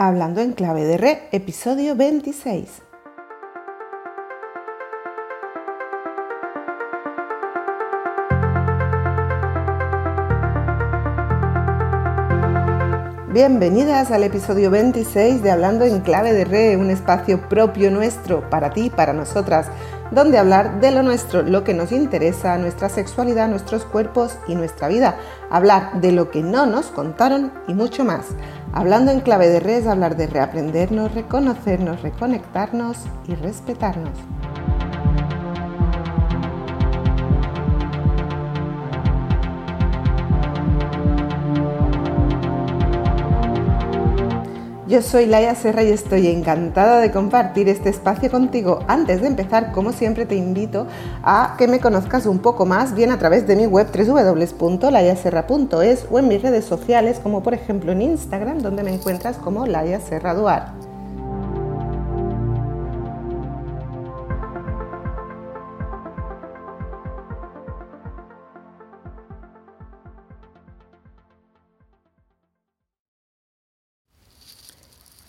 Hablando en clave de re, episodio 26. Bienvenidas al episodio 26 de Hablando en clave de re, un espacio propio nuestro, para ti, para nosotras, donde hablar de lo nuestro, lo que nos interesa, nuestra sexualidad, nuestros cuerpos y nuestra vida, hablar de lo que no nos contaron y mucho más. Hablando en clave de red hablar de reaprendernos, reconocernos, reconectarnos y respetarnos. Yo soy Laia Serra y estoy encantada de compartir este espacio contigo. Antes de empezar, como siempre, te invito a que me conozcas un poco más, bien a través de mi web www.layaserra.es o en mis redes sociales, como por ejemplo en Instagram, donde me encuentras como Laia Serra Duar.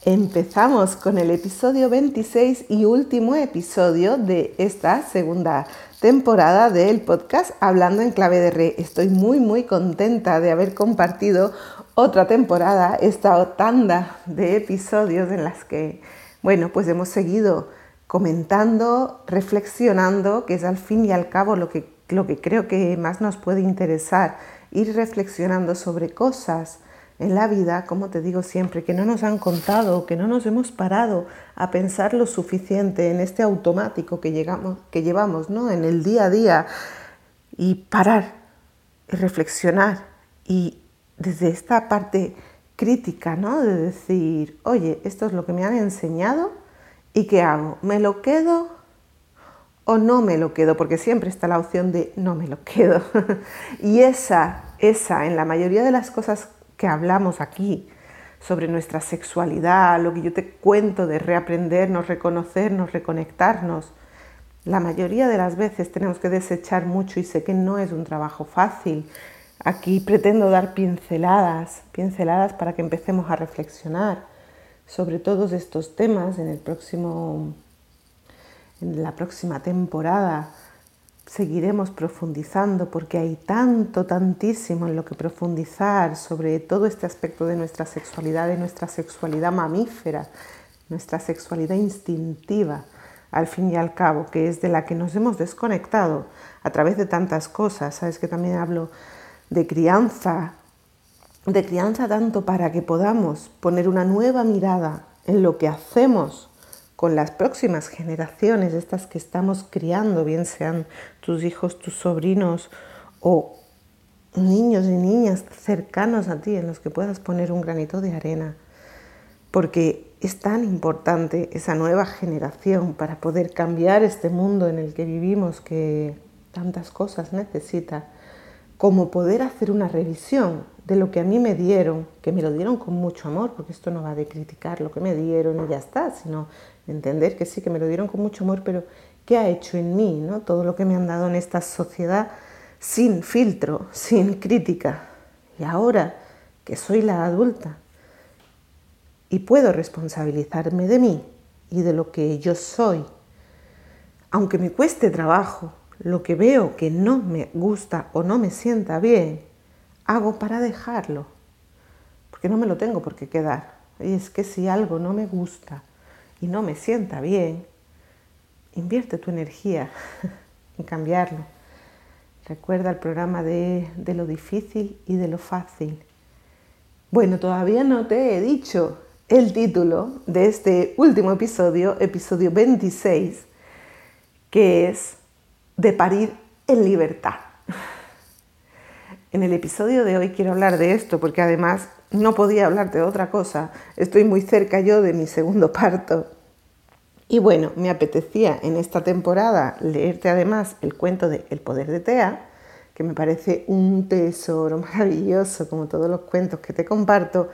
Empezamos con el episodio 26 y último episodio de esta segunda temporada del podcast Hablando en clave de re. Estoy muy muy contenta de haber compartido otra temporada, esta tanda de episodios en las que, bueno, pues hemos seguido comentando, reflexionando, que es al fin y al cabo lo que, lo que creo que más nos puede interesar, ir reflexionando sobre cosas en la vida, como te digo siempre, que no nos han contado, que no nos hemos parado a pensar lo suficiente en este automático que, llegamos, que llevamos ¿no? en el día a día y parar y reflexionar y desde esta parte crítica, ¿no? de decir, oye, esto es lo que me han enseñado y ¿qué hago? ¿Me lo quedo o no me lo quedo? Porque siempre está la opción de no me lo quedo. y esa, esa, en la mayoría de las cosas que hablamos aquí sobre nuestra sexualidad, lo que yo te cuento de reaprendernos, reconocernos, reconectarnos, la mayoría de las veces tenemos que desechar mucho y sé que no es un trabajo fácil. Aquí pretendo dar pinceladas, pinceladas para que empecemos a reflexionar sobre todos estos temas en el próximo en la próxima temporada seguiremos profundizando porque hay tanto, tantísimo en lo que profundizar sobre todo este aspecto de nuestra sexualidad, de nuestra sexualidad mamífera, nuestra sexualidad instintiva, al fin y al cabo, que es de la que nos hemos desconectado a través de tantas cosas. Sabes que también hablo de crianza, de crianza tanto para que podamos poner una nueva mirada en lo que hacemos con las próximas generaciones, estas que estamos criando, bien sean tus hijos, tus sobrinos o niños y niñas cercanos a ti en los que puedas poner un granito de arena, porque es tan importante esa nueva generación para poder cambiar este mundo en el que vivimos que tantas cosas necesita, como poder hacer una revisión de lo que a mí me dieron, que me lo dieron con mucho amor, porque esto no va de criticar lo que me dieron y ya está, sino entender que sí, que me lo dieron con mucho amor, pero ¿qué ha hecho en mí? ¿no? Todo lo que me han dado en esta sociedad sin filtro, sin crítica. Y ahora que soy la adulta y puedo responsabilizarme de mí y de lo que yo soy, aunque me cueste trabajo, lo que veo que no me gusta o no me sienta bien, hago para dejarlo, porque no me lo tengo por qué quedar. Y es que si algo no me gusta, y no me sienta bien, invierte tu energía en cambiarlo. Recuerda el programa de, de, lo difícil y de lo fácil. Bueno, todavía no te he dicho el título de este último episodio, episodio 26, que es De parir en libertad. En el episodio de hoy quiero hablar de esto porque además no podía hablarte de otra cosa. Estoy muy cerca yo de mi segundo parto. Y bueno, me apetecía en esta temporada leerte además el cuento de El poder de Tea, que me parece un tesoro maravilloso, como todos los cuentos que te comparto.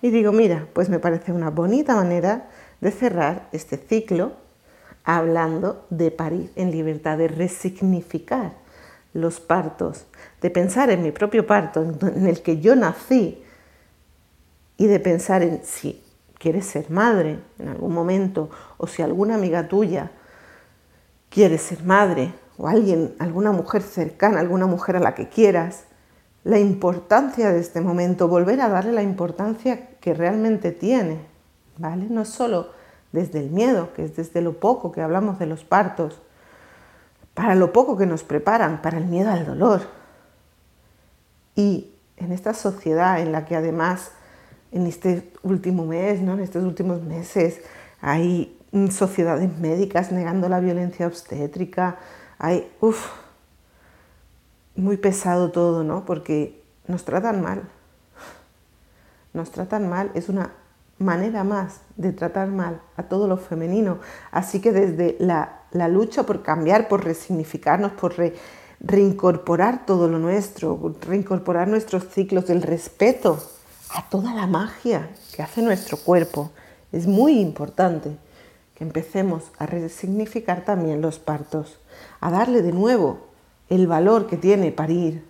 Y digo, mira, pues me parece una bonita manera de cerrar este ciclo hablando de parir en libertad, de resignificar los partos, de pensar en mi propio parto, en el que yo nací, y de pensar en si quieres ser madre en algún momento, o si alguna amiga tuya quiere ser madre, o alguien, alguna mujer cercana, alguna mujer a la que quieras, la importancia de este momento, volver a darle la importancia que realmente tiene, ¿vale? No solo desde el miedo, que es desde lo poco que hablamos de los partos, para lo poco que nos preparan, para el miedo al dolor. Y en esta sociedad en la que además en este último mes, ¿no? en estos últimos meses, hay sociedades médicas negando la violencia obstétrica, hay, muy pesado todo, ¿no? Porque nos tratan mal. Nos tratan mal, es una manera más de tratar mal a todo lo femenino. Así que desde la, lucha por cambiar, por resignificarnos, por reincorporar todo lo nuestro, reincorporar nuestros ciclos del respeto a toda la magia que hace nuestro cuerpo, es muy importante que empecemos a resignificar también los partos, a darle de nuevo el valor que tiene parir,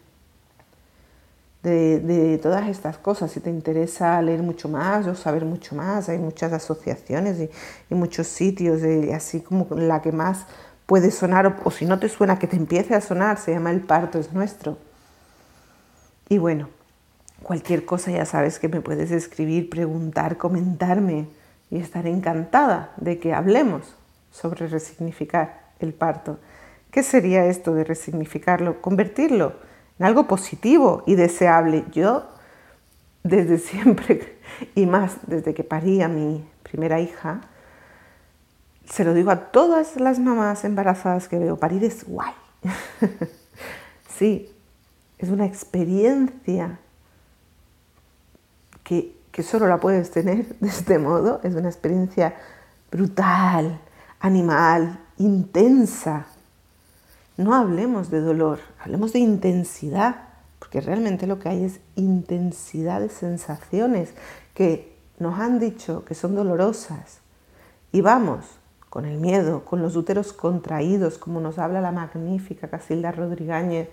de, todas estas cosas. Si te interesa leer mucho más o saber mucho más, hay muchas asociaciones y, muchos sitios, así como la que más puede sonar, o, si no te suena, que te empiece a sonar, se llama El parto es nuestro. Y bueno, cualquier cosa ya sabes que me puedes escribir, preguntar, comentarme y estar encantada de que hablemos sobre resignificar el parto. ¿Qué sería esto de resignificarlo? Convertirlo en algo positivo y deseable. Yo, desde siempre, y más desde que parí a mi primera hija, se lo digo a todas las mamás embarazadas que veo, parir es guay. sí, es una experiencia que, solo la puedes tener de este modo, es una experiencia brutal, animal, intensa, no hablemos de dolor, hablemos de intensidad, porque realmente lo que hay es intensidad de sensaciones que nos han dicho que son dolorosas. Y vamos con el miedo, con los úteros contraídos, como nos habla la magnífica Casilda Rodríguez,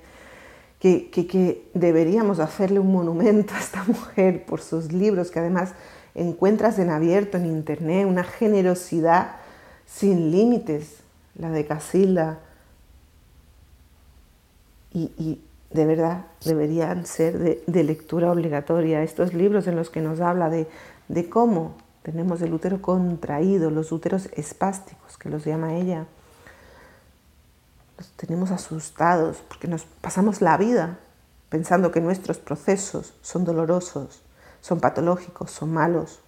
que, que, deberíamos hacerle un monumento a esta mujer por sus libros, que además encuentras en abierto en internet, una generosidad sin límites, la de Casilda, y, de verdad deberían ser de, lectura obligatoria. Estos libros en los que nos habla de, de cómo tenemos el útero contraído, los úteros espásticos, que los llama ella, los tenemos asustados porque nos pasamos la vida pensando que nuestros procesos son dolorosos, son patológicos, son malos.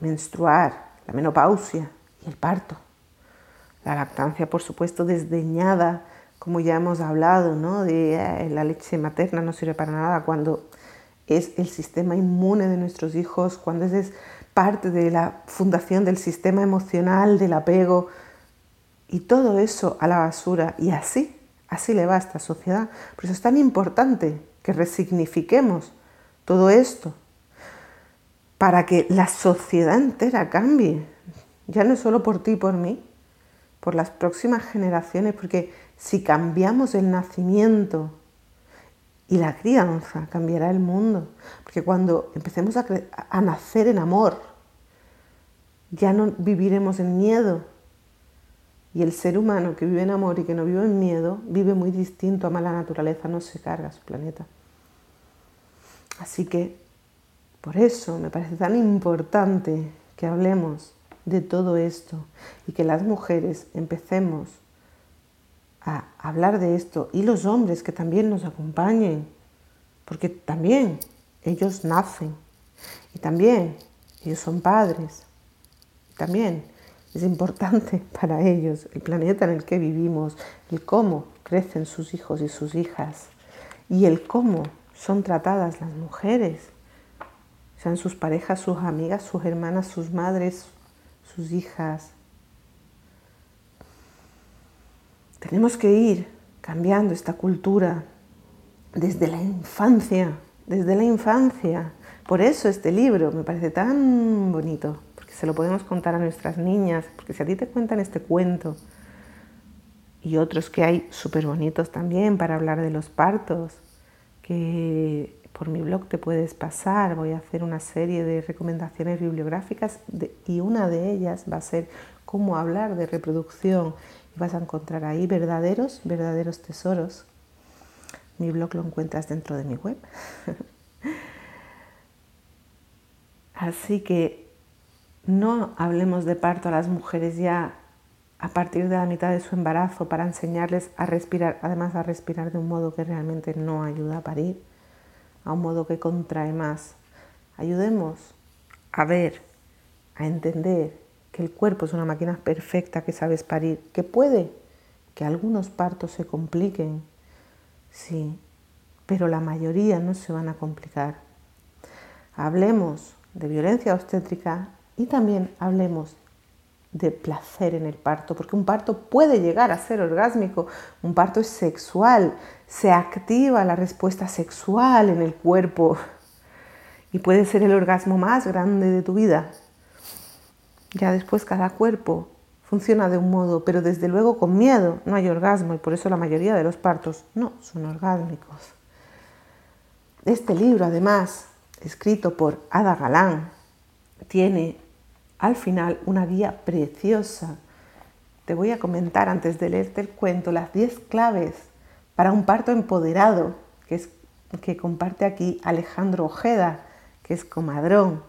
Menstruar, la menopausia y el parto. La lactancia, por supuesto, desdeñada como ya hemos hablado, ¿no? de eh, la leche materna no sirve para nada cuando es el sistema inmune de nuestros hijos, cuando es parte de la fundación del sistema emocional, del apego, y todo eso a la basura. Y así, así le va a esta sociedad. Por eso es tan importante que resignifiquemos todo esto, para que la sociedad entera cambie, ya no solo por ti y por mí, por las próximas generaciones, porque si cambiamos el nacimiento y la crianza, cambiará el mundo. Porque cuando empecemos a, a nacer en amor, ya no viviremos en miedo. Y el ser humano que vive en amor y que no vive en miedo, vive muy distinto a mala naturaleza, no se carga su planeta. Así que por eso me parece tan importante que hablemos de todo esto y que las mujeres empecemos a hablar de esto y los hombres que también nos acompañen, porque también ellos nacen y también ellos son padres, también es importante para ellos el planeta en el que vivimos, el cómo crecen sus hijos y sus hijas y el cómo son tratadas las mujeres, sean sus parejas, sus amigas, sus hermanas, sus madres, sus hijas, Tenemos que ir cambiando esta cultura desde la infancia, desde la infancia. Por eso este libro me parece tan bonito, se lo podemos contar a nuestras niñas, porque si a ti te cuentan este cuento y otros que hay súper bonitos también para hablar de los partos, que, por mi blog te puedes pasar, voy a hacer una serie de recomendaciones bibliográficas y una de ellas va a ser cómo hablar de reproducción vas a encontrar ahí verdaderos, verdaderos tesoros. Mi blog lo encuentras dentro de mi web. Así que no hablemos de parto a las mujeres ya a partir de la mitad de su embarazo para enseñarles a respirar, además a respirar de un modo que realmente no ayuda a parir a un modo que contrae más. Ayudemos a ver, a entender que el cuerpo es una máquina perfecta que sabes parir, que puede que algunos partos se compliquen, sí, pero la mayoría no se van a complicar. Hablemos de violencia obstétrica y también hablemos de placer en el parto, porque un parto puede llegar a ser orgásmico, un parto es sexual, se activa la respuesta sexual en el cuerpo y puede ser el orgasmo más grande de tu vida. Ya después cada cuerpo funciona de un modo, pero desde luego con miedo no hay orgasmo y por eso la mayoría de los partos no son orgásmicos. Este libro, además, escrito por Ada Galán, tiene al final una guía preciosa. Te voy a comentar antes de leerte el cuento las 10 claves para un parto empoderado que, es, que comparte aquí Alejandro Ojeda, que es comadrón,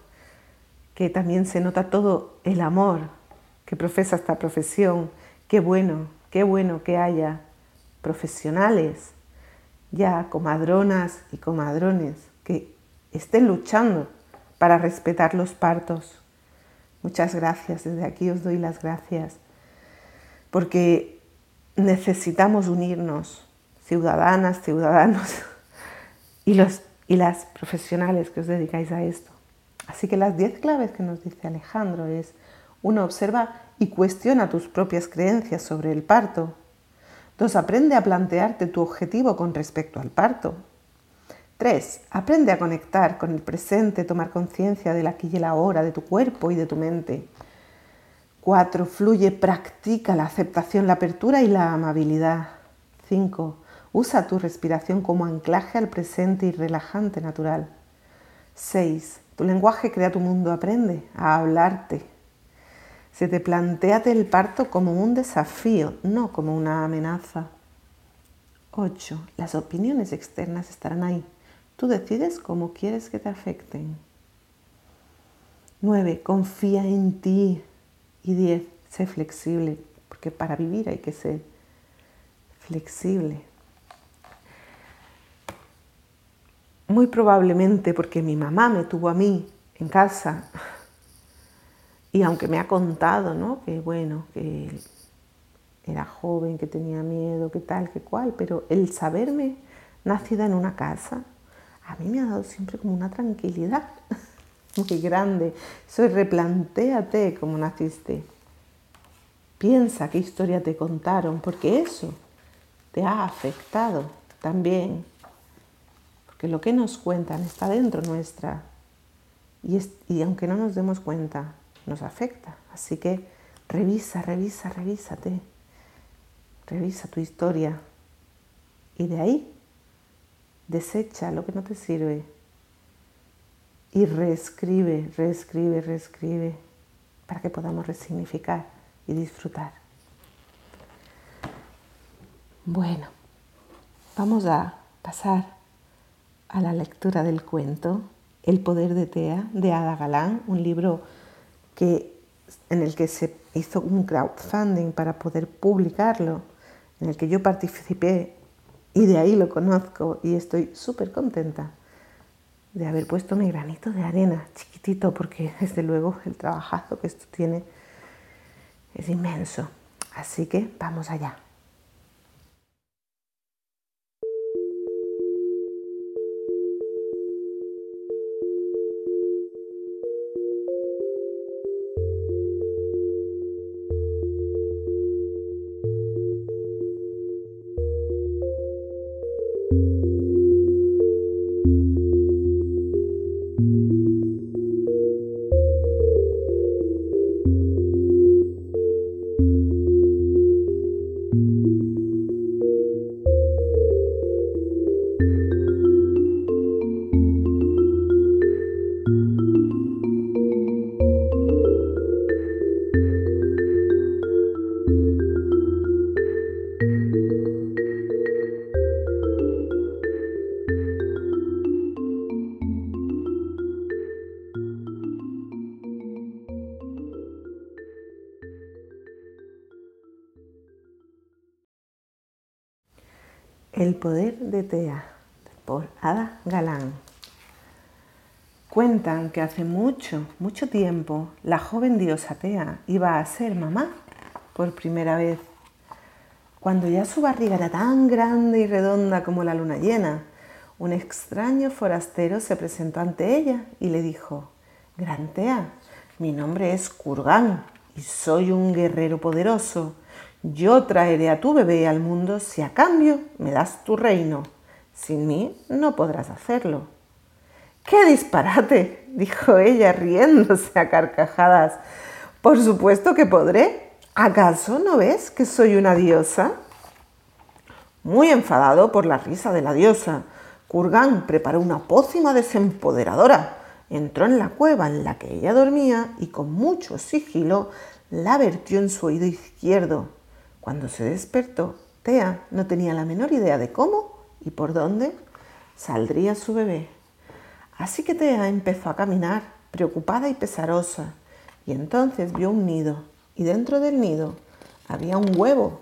que también se nota todo el amor que profesa esta profesión. Qué bueno, qué bueno que haya profesionales, ya comadronas y comadrones, que estén luchando para respetar los partos. Muchas gracias, desde aquí os doy las gracias, porque necesitamos unirnos, ciudadanas, ciudadanos, y, los, y las profesionales que os dedicáis a esto. Así que las 10 claves que nos dice Alejandro es, uno, observa y cuestiona tus propias creencias sobre el parto. Dos, aprende a plantearte tu objetivo con respecto al parto. 3. Aprende a conectar con el presente, tomar conciencia del aquí y el ahora, de tu cuerpo y de tu mente. 4. Fluye, practica la aceptación, la apertura y la amabilidad. 5. Usa tu respiración como anclaje al presente y relajante natural. 6. Tu lenguaje crea tu mundo, aprende a hablarte. Se te planteate el parto como un desafío, no como una amenaza. 8. Las opiniones externas estarán ahí, Tú decides cómo quieres que te afecten. 9. Confía en ti. Y 10. Sé flexible, porque para vivir hay que ser flexible. Muy probablemente porque mi mamá me tuvo a mí en casa y aunque me ha contado, ¿no? Que bueno, que era joven, que tenía miedo, que tal, que cual, pero el saberme nacida en una casa a mí me ha dado siempre como una tranquilidad muy grande. Soy replantéate cómo naciste. Piensa qué historia te contaron, porque eso te ha afectado también. Porque lo que nos cuentan está dentro nuestra. Y, y aunque no nos demos cuenta, nos afecta. Así que revisa, revisa, revísate. Revisa tu historia. Y de ahí Desecha lo que no te sirve y reescribe, reescribe, reescribe para que podamos resignificar y disfrutar. Bueno, vamos a pasar a la lectura del cuento El poder de Tea de Ada Galán, un libro que, en el que se hizo un crowdfunding para poder publicarlo, en el que yo participé y de ahí lo conozco y estoy súper contenta de haber puesto mi granito de arena, chiquitito, porque desde luego el trabajazo que esto tiene es inmenso. Así que vamos allá. Poder de Tea, por Ada Galán. Cuentan que hace mucho, mucho tiempo, la joven diosa Tea iba a ser mamá por primera vez. Cuando ya su barriga era tan grande y redonda como la luna llena, un extraño forastero se presentó ante ella y le dijo, Gran Tea, mi nombre es Kurgan y soy un guerrero poderoso yo traeré a tu bebé al mundo si a cambio me das tu reino. Sin mí no podrás hacerlo. ¡Qué disparate! dijo ella riéndose a carcajadas. Por supuesto que podré. ¿Acaso no ves que soy una diosa? Muy enfadado por la risa de la diosa, Kurgan preparó una pócima desempoderadora. Entró en la cueva en la que ella dormía y con mucho sigilo la vertió en su oído izquierdo. Cuando se despertó, Tea no tenía la menor idea de cómo y por dónde saldría su bebé. Así que Tea empezó a caminar, preocupada y pesarosa, y entonces vio un nido, y dentro del nido había un huevo,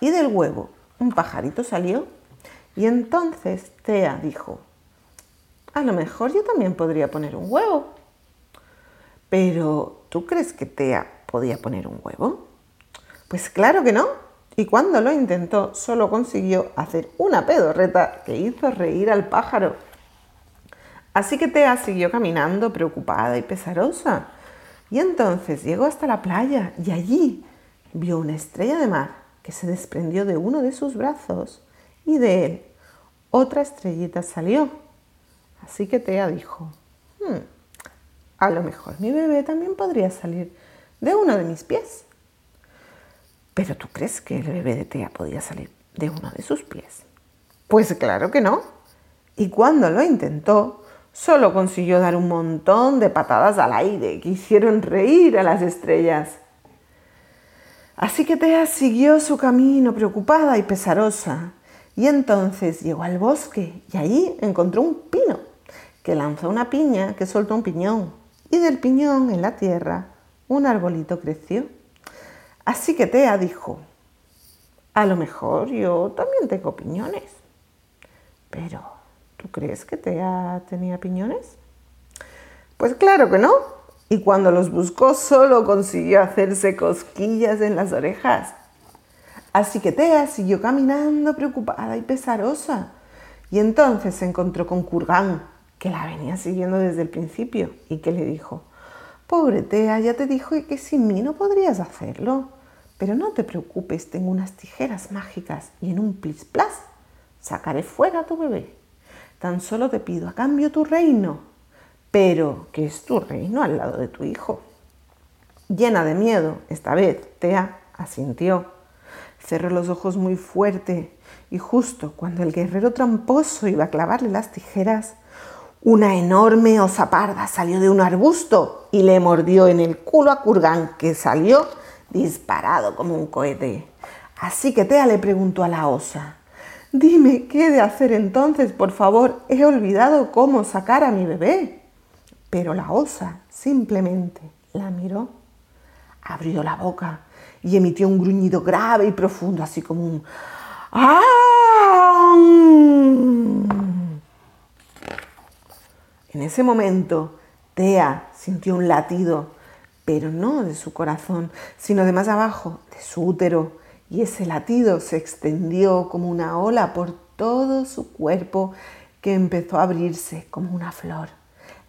y del huevo un pajarito salió, y entonces Tea dijo, a lo mejor yo también podría poner un huevo. Pero, ¿tú crees que Tea podía poner un huevo? Pues claro que no. Y cuando lo intentó, solo consiguió hacer una pedorreta que hizo reír al pájaro. Así que Tea siguió caminando preocupada y pesarosa. Y entonces llegó hasta la playa y allí vio una estrella de mar que se desprendió de uno de sus brazos y de él otra estrellita salió. Así que Tea dijo, hmm, a lo mejor mi bebé también podría salir de uno de mis pies. ¿Pero tú crees que el bebé de Tea podía salir de uno de sus pies? Pues claro que no. Y cuando lo intentó, solo consiguió dar un montón de patadas al aire que hicieron reír a las estrellas. Así que Tea siguió su camino preocupada y pesarosa, y entonces llegó al bosque y allí encontró un pino que lanzó una piña que soltó un piñón, y del piñón en la tierra un arbolito creció. Así que Tea dijo, a lo mejor yo también tengo piñones. Pero, ¿tú crees que Tea tenía piñones? Pues claro que no. Y cuando los buscó solo consiguió hacerse cosquillas en las orejas. Así que Tea siguió caminando preocupada y pesarosa. Y entonces se encontró con Kurgan, que la venía siguiendo desde el principio y que le dijo, Pobre Tea, ya te dijo que sin mí no podrías hacerlo. Pero no te preocupes, tengo unas tijeras mágicas y en un plis plas sacaré fuera a tu bebé. Tan solo te pido a cambio tu reino, pero que es tu reino al lado de tu hijo. Llena de miedo, esta vez Tea asintió. Cerró los ojos muy fuerte y justo cuando el guerrero tramposo iba a clavarle las tijeras, una enorme osa parda salió de un arbusto y le mordió en el culo a Kurgan, que salió disparado como un cohete. Así que Tea le preguntó a la osa, dime, ¿qué he de hacer entonces? Por favor, he olvidado cómo sacar a mi bebé. Pero la osa simplemente la miró, abrió la boca y emitió un gruñido grave y profundo, así como un ¡Ah! En ese momento, Tea sintió un latido pero no de su corazón, sino de más abajo, de su útero, y ese latido se extendió como una ola por todo su cuerpo que empezó a abrirse como una flor,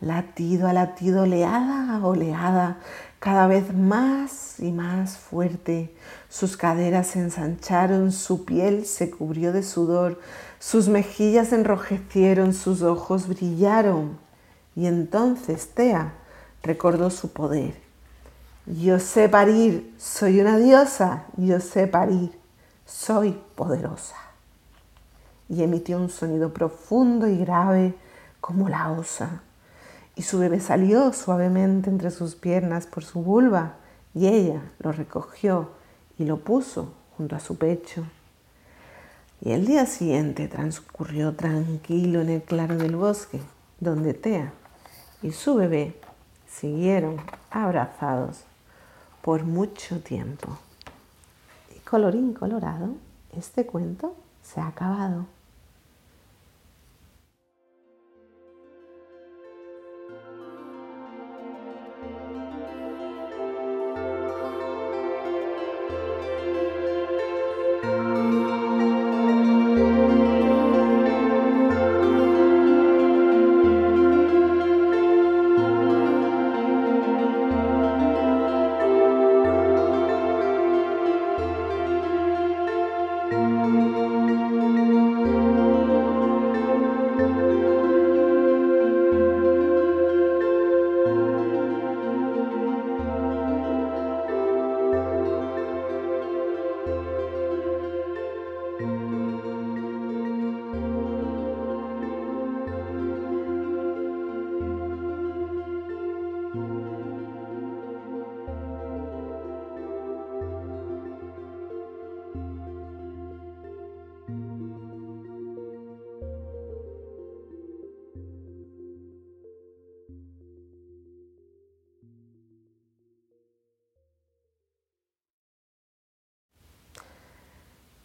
latido a latido, oleada a oleada, cada vez más y más fuerte. Sus caderas se ensancharon, su piel se cubrió de sudor, sus mejillas enrojecieron, sus ojos brillaron. Y entonces Tea recordó su poder yo sé parir, soy una diosa, yo sé parir, soy poderosa. Y emitió un sonido profundo y grave como la osa. Y su bebé salió suavemente entre sus piernas por su vulva y ella lo recogió y lo puso junto a su pecho. Y el día siguiente transcurrió tranquilo en el claro del bosque, donde Tea y su bebé siguieron abrazados por mucho tiempo. Y colorín colorado, este cuento se ha acabado.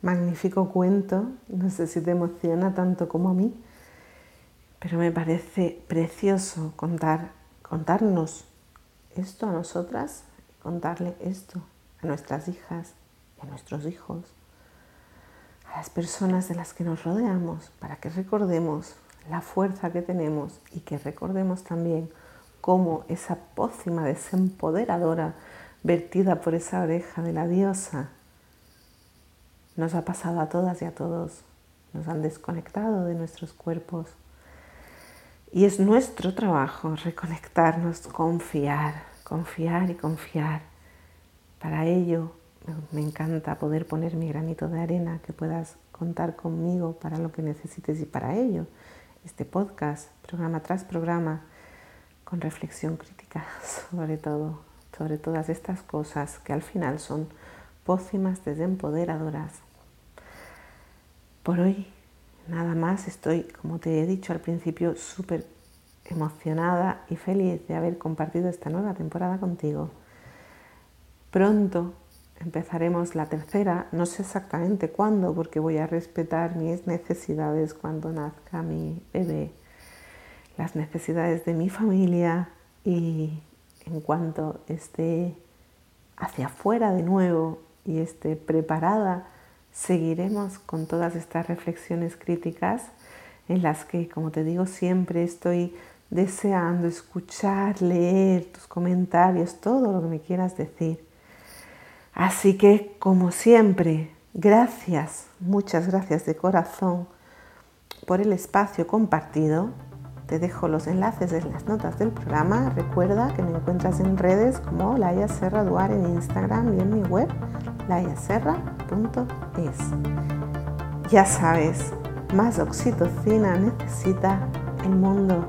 Magnífico cuento, no sé si te emociona tanto como a mí, pero me parece precioso contar, contarnos esto a nosotras, contarle esto a nuestras hijas y a nuestros hijos, a las personas de las que nos rodeamos, para que recordemos la fuerza que tenemos y que recordemos también cómo esa pócima desempoderadora vertida por esa oreja de la diosa nos ha pasado a todas y a todos, nos han desconectado de nuestros cuerpos. Y es nuestro trabajo reconectarnos, confiar, confiar y confiar. Para ello me encanta poder poner mi granito de arena, que puedas contar conmigo para lo que necesites y para ello este podcast, programa tras programa, con reflexión crítica sobre todo, sobre todas estas cosas que al final son pócimas desempoderadoras. Por hoy nada más, estoy, como te he dicho al principio, súper emocionada y feliz de haber compartido esta nueva temporada contigo. Pronto empezaremos la tercera, no sé exactamente cuándo, porque voy a respetar mis necesidades cuando nazca mi bebé, las necesidades de mi familia y en cuanto esté hacia afuera de nuevo y esté preparada, seguiremos con todas estas reflexiones críticas en las que, como te digo, siempre estoy deseando escuchar, leer tus comentarios, todo lo que me quieras decir. Así que, como siempre, gracias, muchas gracias de corazón por el espacio compartido. Te dejo los enlaces en las notas del programa. Recuerda que me encuentras en redes como Laia Serra Duar en Instagram y en mi web layaserra.es. Ya sabes, más oxitocina necesita el mundo